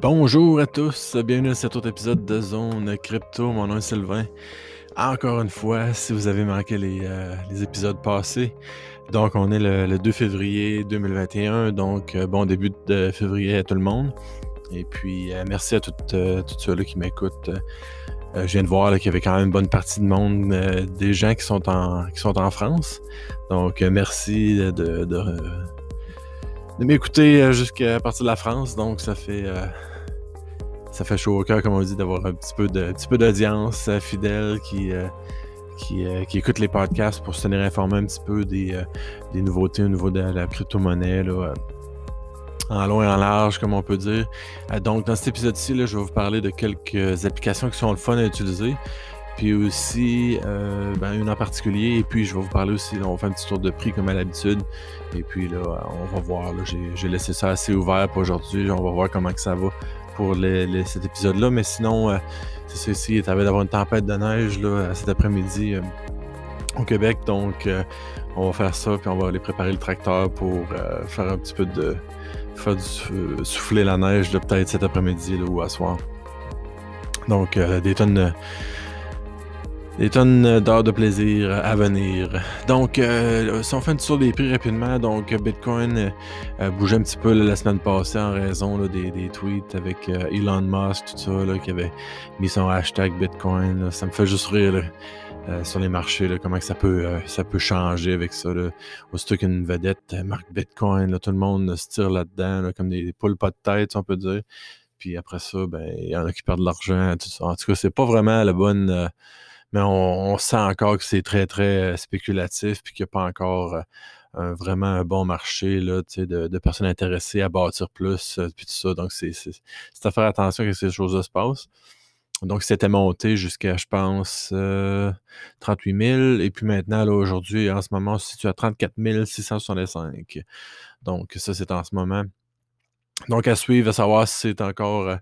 Bonjour à tous, bienvenue à cet autre épisode de Zone Crypto. Mon nom est Sylvain. Encore une fois, si vous avez manqué les, euh, épisodes passés, donc on est le, 2 février 2021, donc euh, bon début de février à tout le monde. Et puis euh, merci à toutes, ceux-là qui m'écoutent. je viens de voir qu'il y avait quand même une bonne partie de monde, des gens qui sont en, France. Donc merci de m'écouter jusqu'à partir de la France. Donc ça fait ça fait chaud au cœur, comme on dit, d'avoir un petit peu de d'audience euh, fidèle qui, euh, euh, qui, écoute les podcasts pour se tenir informé un petit peu des, nouveautés au niveau de la crypto-monnaie. en long et en large, comme on peut dire. donc, dans cet épisode-ci, je vais vous parler de quelques applications qui sont le fun à utiliser. Puis aussi, ben, une en particulier. Et puis, je vais vous parler aussi, on va faire un petit tour de prix comme à l'habitude. Et puis là, on va voir. J'ai laissé ça assez ouvert pour aujourd'hui. On va voir comment que ça va pour cet épisode-là. Mais sinon, euh, c'est ici, il avait d'avoir une tempête de neige là, cet après-midi euh, au Québec. Donc, euh, on va faire ça, puis on va aller préparer le tracteur pour faire un petit peu de. faire du, souffler la neige peut-être cet après-midi ou à soir. Donc, des tonnes des tonnes d'heures de plaisir à venir. Donc, euh, si on fait un tour des prix rapidement, donc Bitcoin euh, bougeait un petit peu la semaine passée en raison des, tweets avec euh, Elon Musk, tout ça, qui avait mis son hashtag Bitcoin. Ça me fait juste rire sur les marchés, comment ça peut, ça peut changer avec ça. Là. Aussitôt qu'une vedette marque Bitcoin, tout le monde se tire là-dedans, comme des, poules pas de tête, on peut dire. Puis après ça, ben, il y en a qui perdent de l'argent, tout ça. En tout cas, c'est pas vraiment la bonne mais on, sent encore que c'est très, très euh, spéculatif, puis qu'il n'y a pas encore euh, vraiment un bon marché là, de, de personnes intéressées à bâtir plus, euh, puis tout ça. Donc, c'est à faire attention que ces choses-là se passent. Donc, c'était monté jusqu'à, je pense, 38 000. Et puis maintenant, là, aujourd'hui, en ce moment, on se situe à 34 665. Donc, ça, c'est en ce moment. Donc, à suivre, à savoir si c'est encore euh,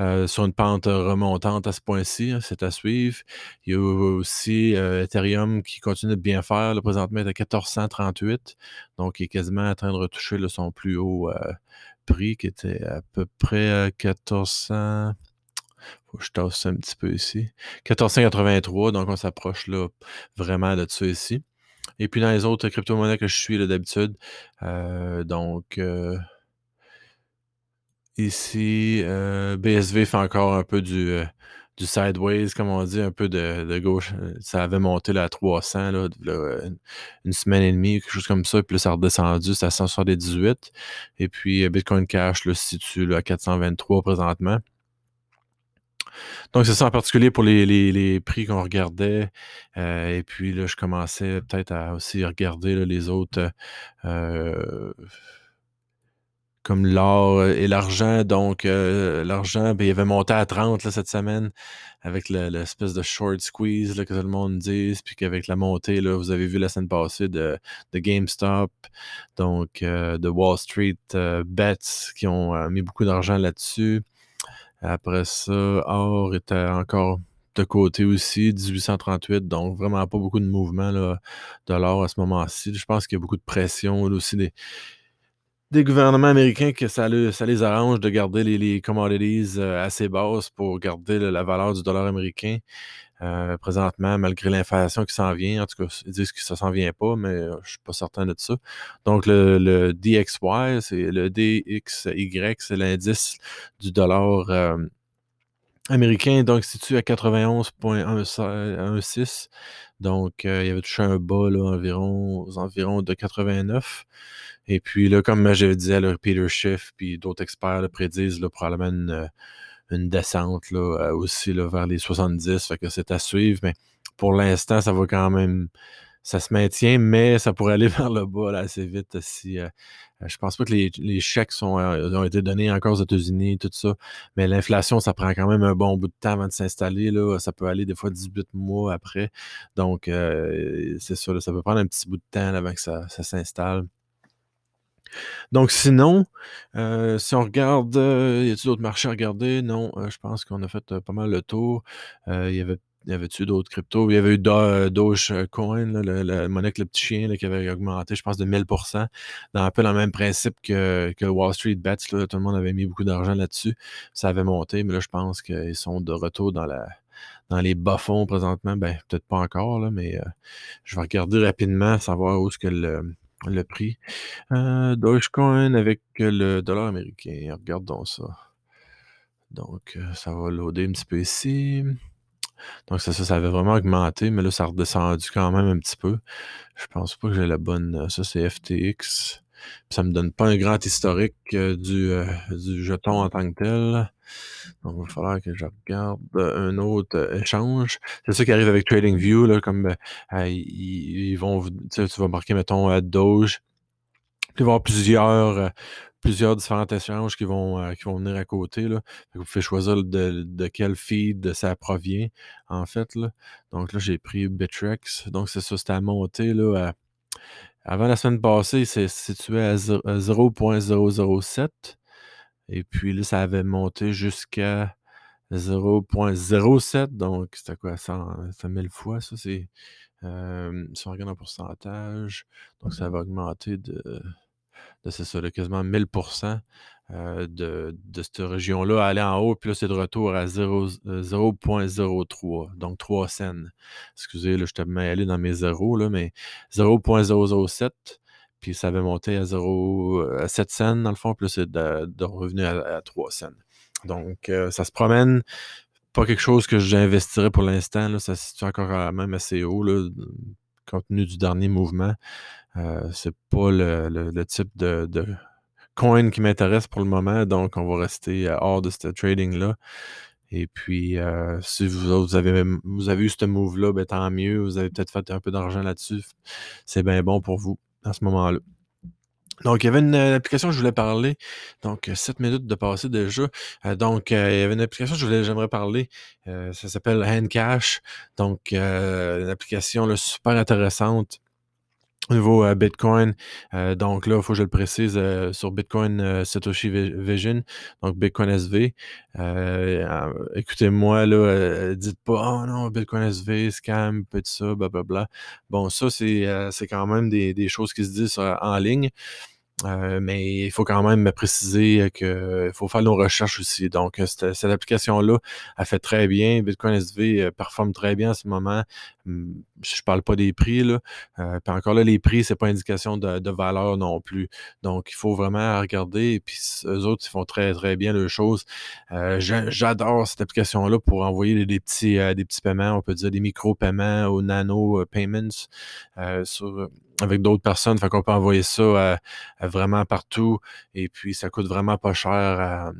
euh, sur une pente remontante à ce point-ci, hein, c'est à suivre. Il y a aussi euh, Ethereum qui continue de bien faire. Le présentement est à 1438, donc il est quasiment en train de retoucher son plus haut prix qui était à peu près à 1400. Faut que je tasse un petit peu ici. 1483, donc on s'approche là vraiment de ça ici. Et puis dans les autres crypto-monnaies que je suis d'habitude, donc Ici, euh, BSV fait encore un peu du, euh, du sideways, comme on dit, un peu de, gauche. Euh, ça avait monté à 300, là, une, semaine et demie, quelque chose comme ça. Puis là, ça a redescendu, c'est à 178. Et puis, Bitcoin Cash le situe à 423 présentement. Donc, c'est ça en particulier pour les, prix qu'on regardait. et puis, là, je commençais peut-être à aussi regarder les autres comme l'or et l'argent. Donc, euh, l'argent, ben, il avait monté à 30 cette semaine avec l'espèce de short squeeze que tout le monde dit. Puis qu'avec la montée, là, vous avez vu la semaine passée de, de GameStop, donc euh, de Wall Street euh, Bets qui ont mis beaucoup d'argent là-dessus. Après ça, or était encore de côté aussi, 1838, donc vraiment pas beaucoup de mouvement là, de l'or à ce moment-ci. Je pense qu'il y a beaucoup de pression aussi des, des gouvernements américains que ça, les arrange de garder les, commodities euh, assez basses pour garder la valeur du dollar américain. Euh, présentement, malgré l'inflation qui s'en vient, en tout cas, ils disent que ça s'en vient pas, mais euh, je suis pas certain de ça. Donc, le, DXY, c'est le DXY, c'est l'indice du dollar américain, donc situé à 91,16. Donc, il y avait touché un bas là, environ, aux environs de 89. Et puis là, comme je disais, le Peter Schiff puis d'autres experts le prédisent là, probablement une, euh, descente là, euh, aussi là, vers les 70. Fait que c'est à suivre. Mais pour l'instant, ça va quand même. Ça se maintient, mais ça pourrait aller vers le bas là, assez vite si. Euh, je pense pas que les, chèques sont, ont été donnés encore aux États-Unis, tout ça. Mais l'inflation, ça prend quand même un bon bout de temps avant de s'installer. Là. Ça peut aller des fois 18 mois après. Donc, c'est ça. ça peut prendre un petit bout de temps avant que ça s'installe. Donc sinon, euh, si on regarde, euh, y a-t-il d'autres marchés à regarder? Non, euh, je pense qu'on a fait pas mal le tour. il y avait y avait-tu d'autres cryptos? Il y avait eu Dogecoin, la, monnaie avec le petit chien qui avait augmenté, je pense, de 1000%. Dans un peu le même principe que, que Wall Street Bets. tout le monde avait mis beaucoup d'argent là-dessus. Ça avait monté, mais là, je pense qu'ils sont de retour dans les bas-fonds présentement. Ben, peut-être pas encore, mais je vais regarder rapidement, savoir où est-ce que le, le prix. Dogecoin avec le dollar américain. Regardons ça. Donc, ça va loader un petit peu ici. Donc, ça, ça, ça avait vraiment augmenté, mais là, ça a redescendu quand même un petit peu. Je pense pas que j'ai la bonne. Ça, c'est FTX. Ça me donne pas un grand historique du, du jeton en tant que tel. Donc, il va falloir que je regarde un autre échange. C'est ça qui arrive avec TradingView, comme ils, vont, tu vas marquer, mettons, Doge. Puis il va avoir plusieurs, différents échanges qui vont, euh, venir à côté. Là. Vous pouvez choisir de, de, quel feed ça provient, en fait. Là. Donc là, j'ai pris Bitrex. Donc c'est ça, c'était à monter. Là, Avant la semaine passée, c'est situé à 0.007. Et puis là, ça avait monté jusqu'à 0.07. Donc, c'était quoi? Ça, ça 1000 fois, ça, c'est. Euh, si on regarde en pourcentage, donc ça va augmenter de c'est ça, quasiment 1000 euh, de, de cette région-là aller en haut, puis là, c'est de retour à 0.03, euh, donc 3 cents. Excusez, là, je t'ai allé dans mes zéros, là, mais 0.007, puis ça avait monté à 0, à 7 cents, dans le fond, puis là, c'est de, de, revenu à, 3 cents. Donc, euh, ça se promène. Pas quelque chose que j'investirais pour l'instant. Ça se situe encore même assez haut, là, compte tenu du dernier mouvement. Euh, c'est pas le, type de, coin qui m'intéresse pour le moment, donc on va rester euh, hors de ce trading-là. Et puis, euh, si vous, avez, vous avez eu ce move-là, ben, tant mieux. Vous avez peut-être fait un peu d'argent là-dessus. C'est bien bon pour vous à ce moment-là. Donc, il y avait une, application que je voulais parler. Donc, 7 minutes de passer déjà. donc, il y avait une application que j'aimerais parler. ça s'appelle Handcash. Donc, une application super intéressante au niveau euh, Bitcoin, euh, donc là, il faut que je le précise euh, sur Bitcoin Satoshi Vision, donc Bitcoin SV. Écoutez-moi, là, dites pas Oh non, Bitcoin SV, scam, de ça, blablabla. Bon, ça, c'est quand même des, des, choses qui se disent en ligne. Euh, mais il faut quand même me préciser qu'il faut faire nos recherches aussi. Donc, cette, application-là, elle fait très bien. Bitcoin SV euh, performe très bien en ce moment. Hum, je parle pas des prix, là. Euh, puis encore là, les prix, c'est pas indication de, valeur non plus. Donc, il faut vraiment regarder. Puis, eux autres, ils font très, très bien les choses. J'adore cette application-là pour envoyer des, petits, des petits paiements, on peut dire des micro-paiements ou nano payments sur avec d'autres personnes. Fait qu'on peut envoyer ça vraiment partout. Et puis, ça coûte vraiment pas cher à,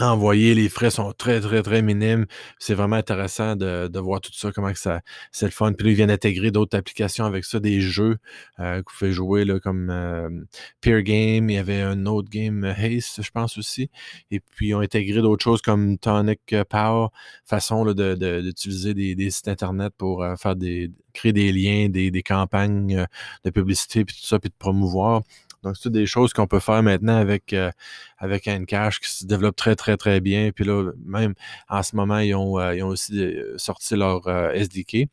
envoyer. Les frais sont très, très, très minimes. C'est vraiment intéressant de, de, voir tout ça, comment que ça, c'est le fun. Puis là, ils viennent intégrer d'autres applications avec ça, des jeux euh, que vous pouvez jouer, là, comme euh, Peer Game. Il y avait un autre game, Haste, je pense aussi. Et puis, ils ont intégré d'autres choses comme Tonic Power, façon d'utiliser des, des, sites Internet pour euh, faire des créer des liens, des, des campagnes de publicité, puis tout ça, puis de promouvoir. Donc, c'est des choses qu'on peut faire maintenant avec, euh, avec qui se développe très, très, très bien. Puis là, même en ce moment, ils ont, euh, ils ont aussi euh, sorti leur SDK.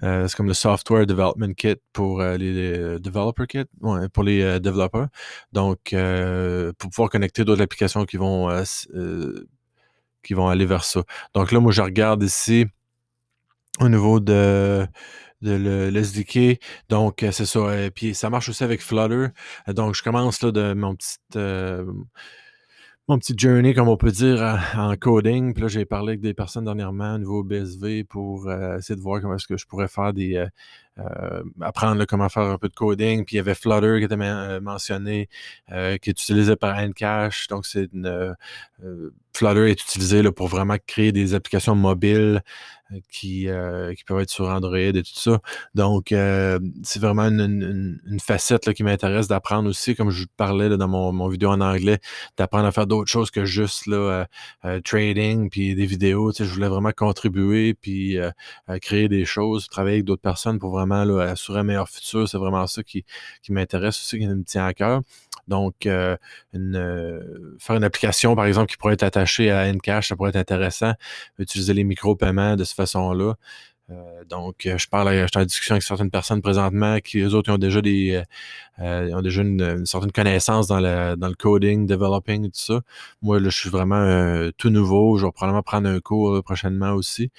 c'est comme le Software Development Kit pour les, Developer Kit, pour les développeurs. Donc, pour pouvoir connecter d'autres applications qui vont, qui vont aller vers ça. Donc là, moi, je regarde ici au niveau de de le, Donc, euh, c'est ça. Et puis, ça marche aussi avec Flutter. Donc, je commence là de mon petit, euh, mon petit journey, comme on peut dire, en, coding. Puis là, j'ai parlé avec des personnes dernièrement au niveau BSV pour euh, essayer de voir comment est-ce que je pourrais faire des, euh, apprendre comment faire un peu de coding. Puis il y avait Flutter qui était euh, mentionné, euh, qui est utilisé par Encash. Donc, c'est une, Flutter est utilisé pour vraiment créer des applications mobiles qui, qui peuvent être sur Android et tout ça. Donc, c'est vraiment une, facette qui m'intéresse d'apprendre aussi, comme je parlais dans mon, mon, vidéo en anglais, d'apprendre à faire d'autres choses que juste trading puis des vidéos. Tu sais, je voulais vraiment contribuer puis créer des choses, travailler avec d'autres personnes pour vraiment assurer un meilleur futur. C'est vraiment ça qui, m'intéresse aussi, qui me tient à cœur. Donc, euh, une, faire une application, par exemple, qui pourrait être attachée à Encash, ça pourrait être intéressant. Utiliser les micro-paiements de cette façon-là. Euh, donc, euh, je parle, je suis en discussion avec certaines personnes présentement qui, eux autres, ont déjà des, euh, ont déjà une, certaine connaissance dans le, dans le coding, developing et tout ça. Moi, là, je suis vraiment tout nouveau. Je vais probablement prendre un cours prochainement aussi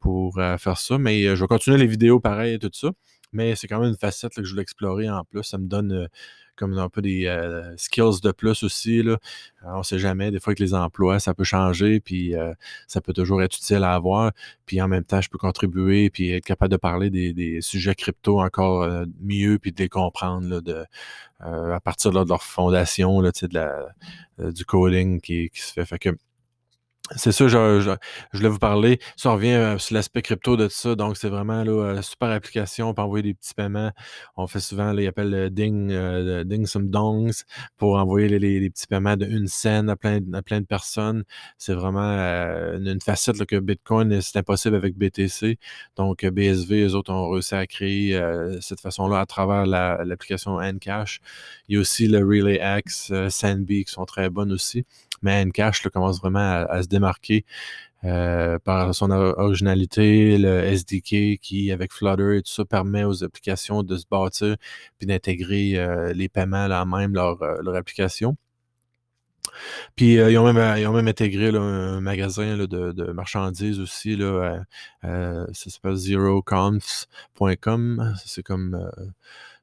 pour faire ça. Mais je vais continuer les vidéos pareil et tout ça. Mais c'est quand même une facette que je voulais explorer en plus. Ça me donne comme un peu des euh, skills de plus aussi. Euh, on ne sait jamais, des fois avec les emplois, ça peut changer, puis euh, ça peut toujours être utile à avoir. Puis en même temps, je peux contribuer, puis être capable de parler des, sujets crypto encore mieux, puis de les comprendre à partir de leur fondation, là, de du coding qui, se fait. Que c'est ça, je, je, voulais vous parler. Ça revient euh, sur l'aspect crypto de ça. Donc, c'est vraiment là, euh, super application. On peut envoyer des petits paiements. On fait souvent, là, ils appellent euh, ding, ding some dongs pour envoyer les, petits paiements de une scène à plein, à de personnes. C'est vraiment une, facette là, que Bitcoin, c'est impossible avec BTC. Donc, BSV, eux autres ont réussi à créer cette façon-là à travers l'application Encash. Il y a aussi le RelayX, Sandbee qui sont très bonnes aussi mais Encash commence vraiment à, se démarquer euh, par son originalité, le SDK qui, avec Flutter et tout ça, permet aux applications de se bâtir puis d'intégrer euh, les paiements là même leur, euh, leur application. Puis ils, ont même, ils, ont même, intégré un magasin de, marchandises aussi. Là, ça s'appelle zeroconfs.com. C'est comme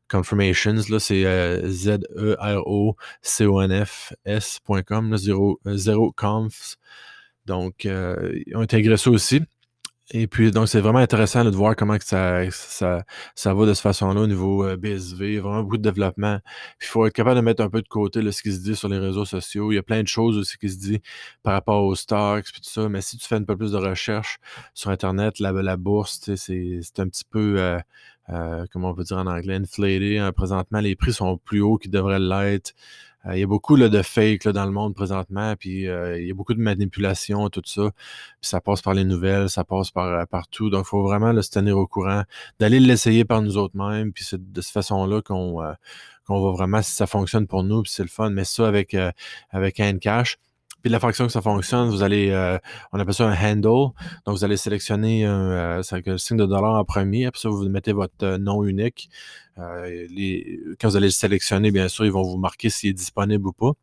Confirmations, c'est Z-E-R-O-C-O-N-F-S.com, zéro conf. Donc, euh, ils ont intégré ça aussi. Et puis, donc, c'est vraiment intéressant de voir comment que ça, ça, ça va de cette façon-là au niveau euh, BSV. Vraiment beaucoup de développement. Il faut être capable de mettre un peu de côté ce qui se dit sur les réseaux sociaux. Il y a plein de choses aussi qui se dit par rapport aux stocks et tout ça. Mais si tu fais un peu plus de recherche sur Internet, la, la bourse, c'est un petit peu euh, comment on peut dire en anglais, inflated. Hein, présentement, les prix sont plus hauts qu'ils devraient l'être. Euh, il y a beaucoup là, de fake là, dans le monde présentement, puis euh, il y a beaucoup de manipulation, tout ça. Puis ça passe par les nouvelles, ça passe par partout. Donc, il faut vraiment là, se tenir au courant, d'aller l'essayer par nous autres mêmes. Puis c'est de cette façon-là qu'on qu'on va vraiment si ça fonctionne pour nous, puis c'est le fun. Mais ça avec, avec Cash. Puis la fonction que ça fonctionne, vous allez, euh, on appelle ça un handle. Donc, vous allez sélectionner un, euh, le signe de dollar en premier. Après ça, vous mettez votre euh, nom unique. les, quand vous allez le sélectionner, bien sûr, ils vont vous marquer s'il est disponible ou pas.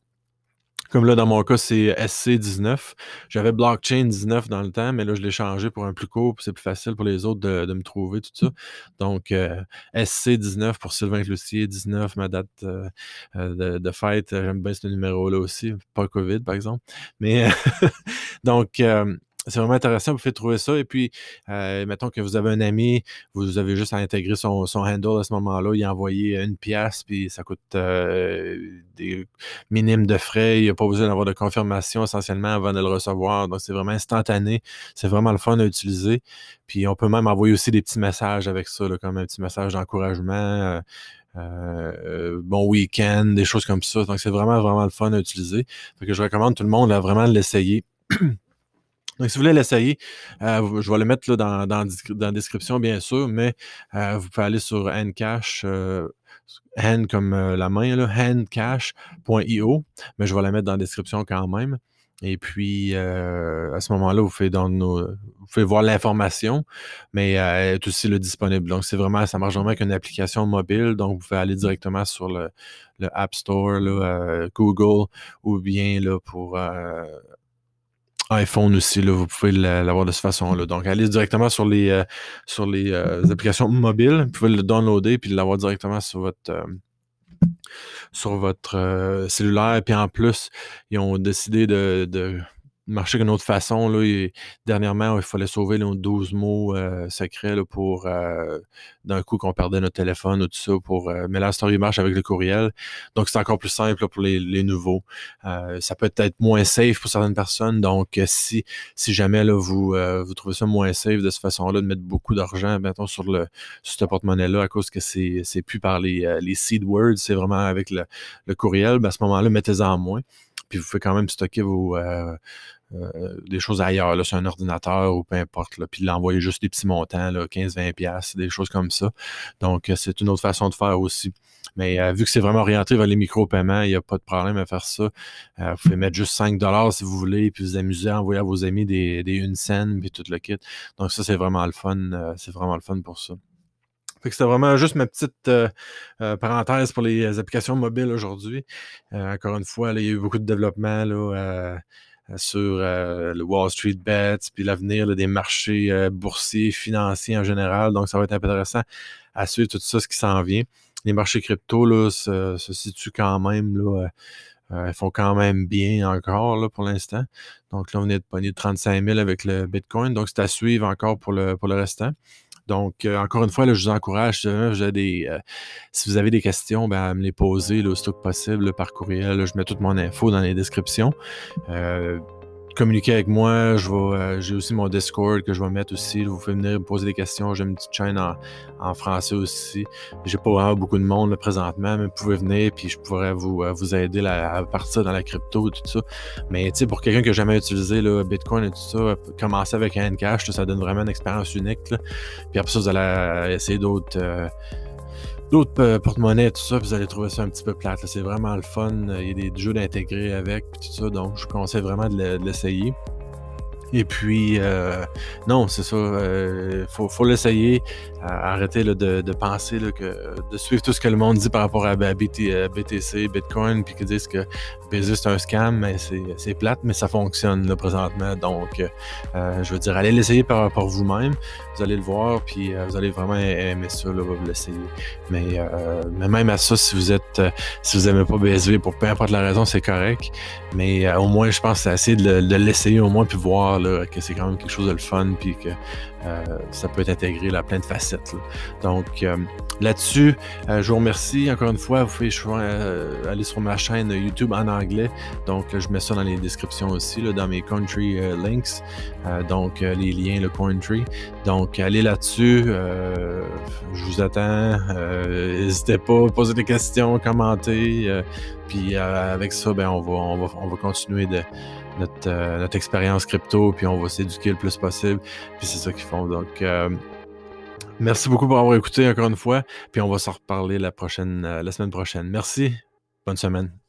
Comme là, dans mon cas, c'est SC19. J'avais Blockchain 19 dans le temps, mais là, je l'ai changé pour un plus court, c'est plus facile pour les autres de, me trouver, tout ça. Donc, euh, SC19 pour Sylvain Cloutier, 19, ma date euh, de, de, fête. J'aime bien ce numéro-là aussi. Pas COVID, par exemple. Mais, donc, euh, c'est vraiment intéressant. Vous pouvez trouver ça. Et puis, euh, mettons que vous avez un ami, vous avez juste à intégrer son, son handle à ce moment-là, il a envoyé une pièce, puis ça coûte euh, des minimes de frais. Il n'y a pas besoin d'avoir de confirmation essentiellement avant de le recevoir. Donc, c'est vraiment instantané. C'est vraiment le fun à utiliser. Puis, on peut même envoyer aussi des petits messages avec ça, comme un petit message d'encouragement. Euh, bon week-end, des choses comme ça. Donc, c'est vraiment, vraiment le fun à utiliser. Fait que je recommande tout le monde à vraiment l'essayer. Donc, si vous voulez l'essayer, euh, je vais le mettre dans, la description, bien sûr, mais euh, vous pouvez aller sur Handcash, euh, hand comme la main, là, handcash.io, mais je vais la mettre dans la description quand même. Et puis, à ce moment-là, vous pouvez, vous pouvez voir l'information, mais elle est aussi le disponible. Donc, c'est vraiment, ça marche vraiment avec une application mobile. Donc, vous pouvez aller directement sur le, App Store, Google, ou bien là, pour iPhone aussi, là, vous pouvez l'avoir de cette façon-là. Donc, allez directement sur les, euh, sur les euh, applications mobiles, vous pouvez le downloader puis l'avoir directement sur votre, euh, sur votre cellulaire. Puis en plus, ils ont décidé de marcher d'une autre façon. Là, dernièrement, il fallait sauver nos 12 mots euh, secrets là, pour euh, d'un coup qu'on perdait notre téléphone ou tout ça. Pour, euh, mais la story marche avec le courriel. Donc, c'est encore plus simple pour les, nouveaux. ça peut être moins safe pour certaines personnes. Donc, si, si jamais là, vous, vous trouvez ça moins safe de cette façon-là, de mettre beaucoup d'argent mettons, sur, le, sur ce porte-monnaie-là à cause que c'est, c'est plus par les, les seed words, c'est vraiment avec le, le courriel, ben, à ce moment-là, mettez-en moins. Puis vous pouvez quand même stocker vos, euh, des choses ailleurs, là, sur un ordinateur ou peu importe, là, puis l'envoyer juste des petits montants, 15-20$, des choses comme ça. Donc, euh, c'est une autre façon de faire aussi. Mais euh, vu que c'est vraiment orienté vers les micro-paiements, il n'y a pas de problème à faire ça. vous pouvez mettre juste 5$ si vous voulez, puis vous amuser à envoyer à vos amis des, des une scène, puis tout le kit. Donc, ça, c'est vraiment le fun. c'est vraiment le fun pour ça. Fait que c'était vraiment juste ma petite parenthèse pour les applications mobiles aujourd'hui. encore une fois, il y a eu beaucoup de développement là, euh, sur euh, le Wall Street Bets, puis l'avenir des marchés euh, boursiers, financiers en général. Donc, ça va être intéressant à suivre tout ça, ce qui s'en vient. Les marchés crypto là, se, situent quand même, là, ils font quand même bien encore là, pour l'instant. Donc là, on est de pogner de 35 000 avec le Bitcoin. Donc, c'est à suivre encore pour le, pour le restant. Donc, euh, encore une fois, je vous encourage, si vous avez des, euh, si vous avez des questions, ben, à me les poser le plus possible par courriel. je mets toute mon info dans les descriptions. Communiquer avec moi. Euh, j'ai aussi mon Discord que je vais mettre aussi. Vous pouvez venir me poser des questions. J'ai une petite chaîne en, français aussi. J'ai pas vraiment beaucoup de monde présentement, mais vous pouvez venir puis je pourrais vous, euh, aider à partir dans la crypto et tout ça. Mais tu sais, pour quelqu'un qui n'a jamais utilisé là, Bitcoin et tout ça, commencer avec un cash, ça donne vraiment une expérience unique. Puis après ça, vous allez euh, essayer d'autres d'autres euh, porte-monnaies, tout ça, vous allez trouver ça un petit peu plate. C'est vraiment le fun. Il y a des jeux d'intégrer avec, tout ça. Donc, je vous conseille vraiment de l'essayer. Et puis, euh, non, c'est ça. Il euh, faut, l'essayer. Arrêter de, penser que de suivre tout ce que le monde dit par rapport à, BTC, Bitcoin, puis qu'ils disent que Bezos c'est un scam, mais c'est plate, mais ça fonctionne présentement. Donc, euh, je veux dire, allez l'essayer par, par vous-même. Vous allez le voir, puis vous allez vraiment aimer ça, là, vous l'essayer. Mais, mais même à ça, si vous êtes, si vous n'aimez pas BSV, pour peu importe la raison, c'est correct. Mais au moins, je pense que c'est assez de, de l'essayer au moins, puis voir que c'est quand même quelque chose de le fun, puis que euh, ça peut être intégré à plein de facettes. Donc euh, là-dessus, euh, je vous remercie encore une fois. Vous pouvez aller sur ma chaîne YouTube en anglais. Donc je mets ça dans les descriptions aussi, dans mes country links. donc les liens, le country. Donc allez là-dessus. je vous attends. N'hésitez pas à poser des questions, commenter. Puis avec ça, ben, on, va, on, va, on va continuer de euh, notre, expérience crypto, puis on va s'éduquer le plus possible. Puis c'est ça qu'ils font. Donc, euh, merci beaucoup pour avoir écouté encore une fois. Puis on va s'en reparler la, prochaine, euh, la semaine prochaine. Merci. Bonne semaine.